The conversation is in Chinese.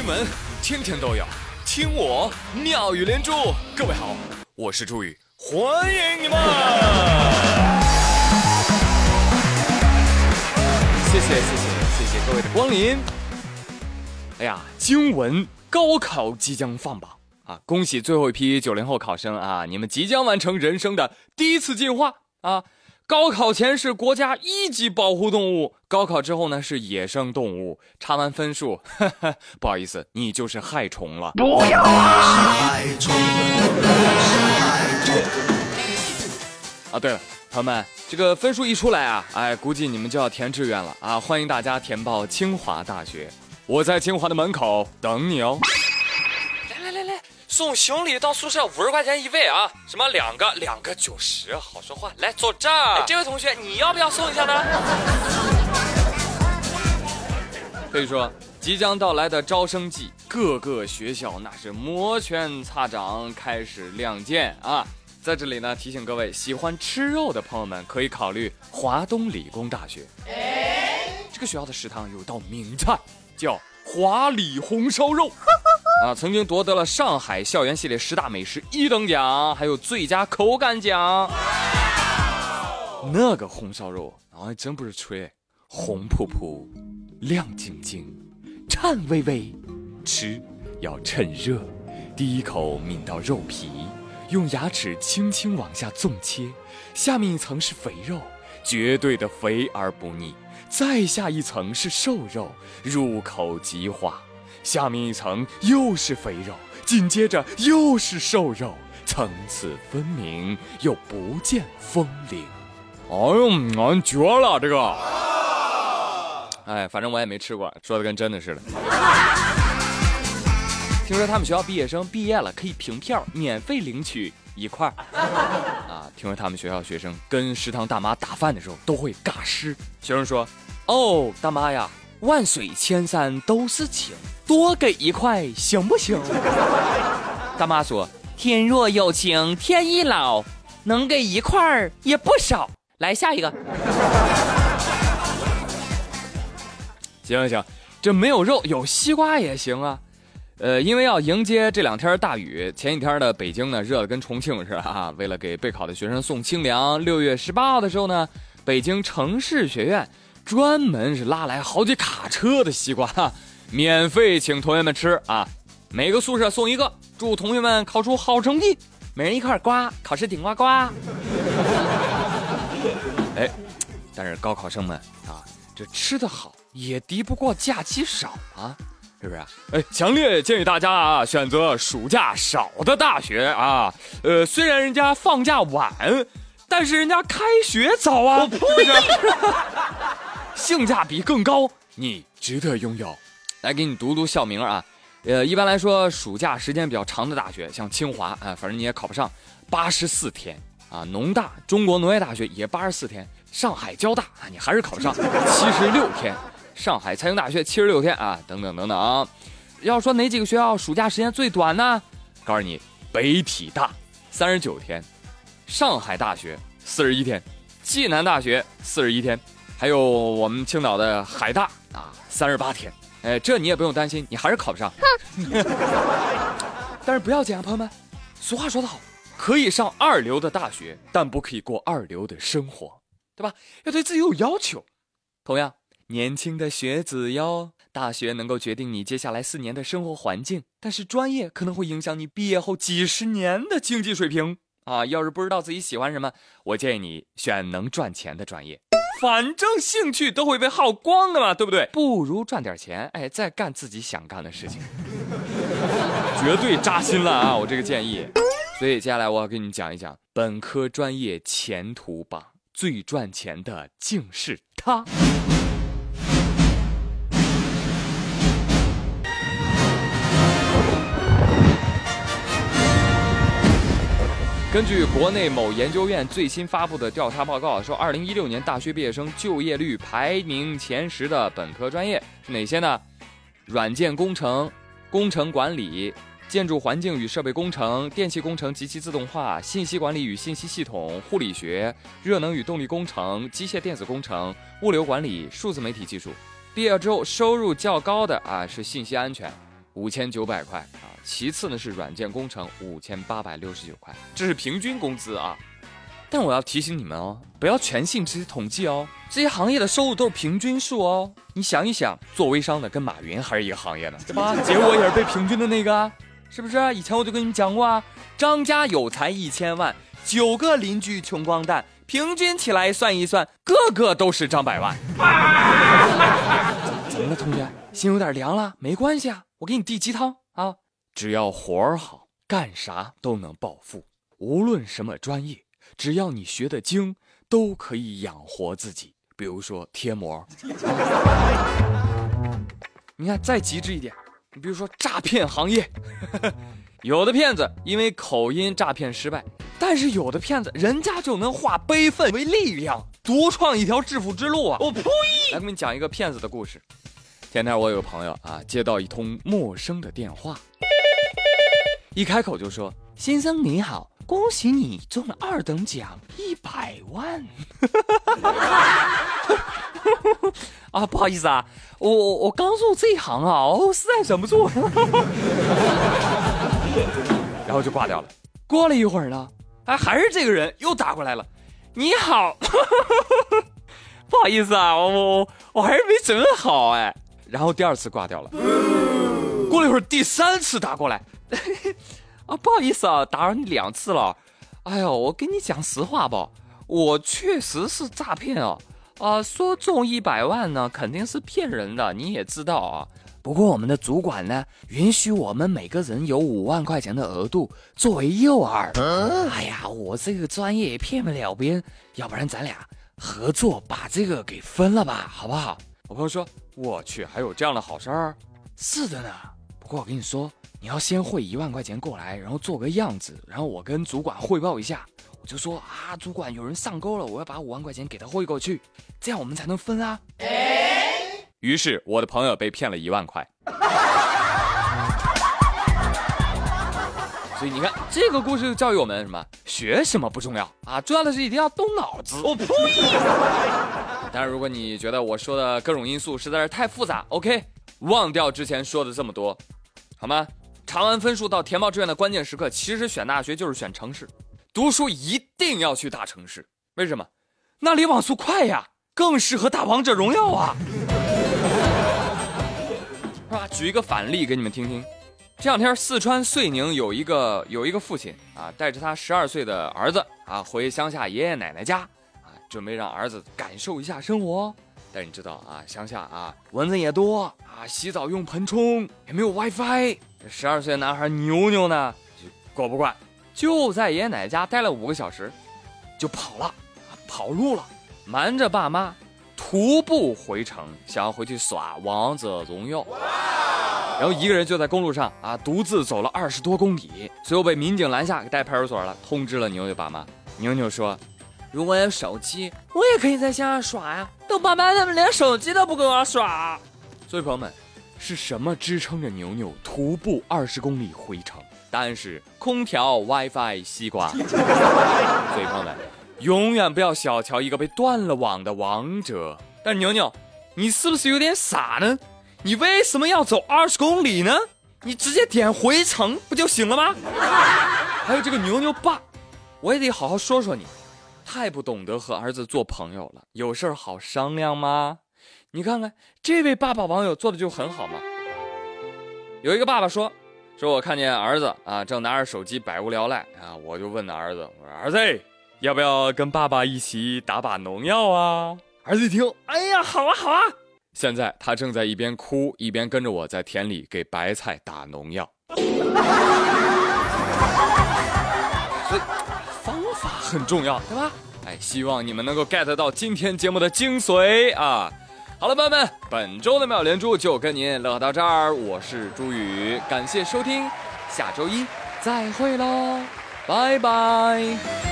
新闻天天都有，听我妙语连珠。各位好，我是朱宇，欢迎你们！谢谢谢谢谢谢各位的光临。哎呀，经文高考即将放榜啊！恭喜最后一批九零后考生啊，你们即将完成人生的第一次进化啊！高考前是国家一级保护动物，高考之后呢是野生动物。查完分数，不好意思，你就是害虫了。不要啊！啊，对了，朋友们，这个分数一出来啊，哎，估计你们就要填志愿了啊！欢迎大家填报清华大学，我在清华的门口等你哦。送行李到宿舍五十块钱一位啊！什么两个两个九十，好说话。来坐这儿，这位同学，你要不要送一下呢？可以说，即将到来的招生季，各个学校那是摩拳擦掌，开始亮剑啊！在这里呢，提醒各位喜欢吃肉的朋友们，可以考虑华东理工大学。这个学校的食堂有道名菜，叫华理红烧肉。啊，曾经夺得了上海校园系列十大美食一等奖，还有最佳口感奖。那个红烧肉啊，真不是吹，红扑扑，亮晶晶，颤巍巍，吃要趁热，第一口抿到肉皮，用牙齿轻轻往下纵切，下面一层是肥肉，绝对的肥而不腻，再下一层是瘦肉，入口即化。下面一层又是肥肉，紧接着又是瘦肉，层次分明又不见风铃。哎呦，俺绝了这个！哎，反正我也没吃过，说的跟真的似的。听说他们学校毕业生毕业了可以凭票免费领取一块儿。啊，听说他们学校学生跟食堂大妈打饭的时候都会尬诗。学生说：“哦，大妈呀。”万水千山都是情，多给一块行不行？大妈说：“天若有情天亦老，能给一块儿也不少。”来下一个。行行，这没有肉，有西瓜也行啊。呃，因为要迎接这两天大雨，前几天的北京呢热的跟重庆似的啊。为了给备考的学生送清凉，六月十八号的时候呢，北京城市学院。专门是拉来好几卡车的西瓜，免费请同学们吃啊！每个宿舍送一个，祝同学们考出好成绩，每人一块瓜，考试顶呱呱。哎，但是高考生们啊，这吃的好也敌不过假期少啊，是不是？哎，强烈建议大家啊，选择暑假少的大学啊。呃，虽然人家放假晚，但是人家开学早啊。我呸！性价比更高，你值得拥有。来给你读读校名啊，呃，一般来说，暑假时间比较长的大学，像清华啊，反正你也考不上，八十四天啊。农大、中国农业大学也八十四天，上海交大啊，你还是考不上，七十六天。上海财经大学七十六天啊，等等等等啊。要说哪几个学校暑假时间最短呢？告诉你，北体大三十九天，上海大学四十一天，暨南大学四十一天。还有我们青岛的海大啊，三十八天，哎，这你也不用担心，你还是考不上。但是不要紧啊，朋友们，俗话说得好，可以上二流的大学，但不可以过二流的生活，对吧？要对自己有要求。同样，年轻的学子哟，大学能够决定你接下来四年的生活环境，但是专业可能会影响你毕业后几十年的经济水平啊。要是不知道自己喜欢什么，我建议你选能赚钱的专业。反正兴趣都会被耗光的嘛，对不对？不如赚点钱，哎，再干自己想干的事情，绝对扎心了啊！我这个建议。所以接下来我要跟你讲一讲本科专业前途榜，最赚钱的竟是他。根据国内某研究院最新发布的调查报告说，二零一六年大学毕业生就业率排名前十的本科专业是哪些呢？软件工程、工程管理、建筑环境与设备工程、电气工程及其自动化、信息管理与信息系统、护理学、热能与动力工程、机械电子工程、物流管理、数字媒体技术。毕业之后收入较高的啊是信息安全。五千九百块啊，其次呢是软件工程五千八百六十九块，这是平均工资啊。但我要提醒你们哦，不要全信这些统计哦，这些行业的收入都是平均数哦。你想一想，做微商的跟马云还是一个行业呢，对吧？结果也是被平均的那个，是不是？以前我就跟你们讲过啊，张家有财一千万，九个邻居穷光蛋，平均起来算一算，个个都是张百万。怎么了，同学？心有点凉了？没关系啊，我给你递鸡汤啊，只要活儿好，干啥都能暴富，无论什么专业。只要你学的精，都可以养活自己。比如说贴膜，你看再极致一点，你比如说诈骗行业，有的骗子因为口音诈骗失败，但是有的骗子人家就能化悲愤为力量，独创一条致富之路啊！我呸！来给你讲一个骗子的故事。前天我有个朋友啊，接到一通陌生的电话，一开口就说：“先生你好。”恭喜你中了二等奖一百万！啊，不好意思啊，我我我刚入这一行啊，我实在忍不住，然后就挂掉了。过了一会儿呢，哎，还是这个人又打过来了。你好，不好意思啊，我我我还是没整好哎。然后第二次挂掉了。过了一会儿，第三次打过来。啊，不好意思啊，打扰你两次了。哎呦，我跟你讲实话吧，我确实是诈骗啊。啊，说中一百万呢，肯定是骗人的，你也知道啊。不过我们的主管呢，允许我们每个人有五万块钱的额度作为诱饵。哎呀，我这个专业也骗不了别人，要不然咱俩合作把这个给分了吧，好不好？我朋友说，我去，还有这样的好事儿？是的呢。不过我跟你说。你要先汇一万块钱过来，然后做个样子，然后我跟主管汇报一下，我就说啊，主管有人上钩了，我要把五万块钱给他汇过去，这样我们才能分啊。于是我的朋友被骗了一万块。所以你看，这个故事教育我们什么？学什么不重要啊，重要的是一定要动脑子。我呸！当然，如果你觉得我说的各种因素实在是太复杂，OK，忘掉之前说的这么多，好吗？查完分数到填报志愿的关键时刻，其实选大学就是选城市，读书一定要去大城市。为什么？那里网速快呀，更适合打王者荣耀啊！是吧？举一个反例给你们听听。这两天四川遂宁有一个有一个父亲啊，带着他十二岁的儿子啊回乡下爷爷奶奶家，准备让儿子感受一下生活。但你知道啊，乡下啊蚊子也多啊，洗澡用盆冲，也没有 WiFi。这十二岁的男孩牛牛呢，就过不惯，就在爷爷奶奶家待了五个小时，就跑了，跑路了，瞒着爸妈，徒步回城，想要回去耍王者荣耀。然后一个人就在公路上啊，独自走了二十多公里，最后被民警拦下，给带派出所了，通知了牛牛爸妈。牛牛说：“如果有手机，我也可以在乡下耍呀。都爸妈他们连手机都不给我耍。”所以朋友们。是什么支撑着牛牛徒步二十公里回城？答案是空调、WiFi、西瓜。所以朋友们，永远不要小瞧一个被断了网的王者。但牛牛，你是不是有点傻呢？你为什么要走二十公里呢？你直接点回城不就行了吗？还有这个牛牛爸，我也得好好说说你，太不懂得和儿子做朋友了。有事儿好商量吗？你看看这位爸爸网友做的就很好嘛。有一个爸爸说：“说我看见儿子啊正拿着手机百无聊赖啊，我就问儿子，我说儿子要不要跟爸爸一起打把农药啊？”儿子一听，哎呀，好啊好啊！现在他正在一边哭一边跟着我在田里给白菜打农药。很重要，对吧？哎，希望你们能够 get 到今天节目的精髓啊！好了，朋友们，本周的妙连珠就跟您乐到这儿。我是朱宇，感谢收听，下周一再会喽，拜拜。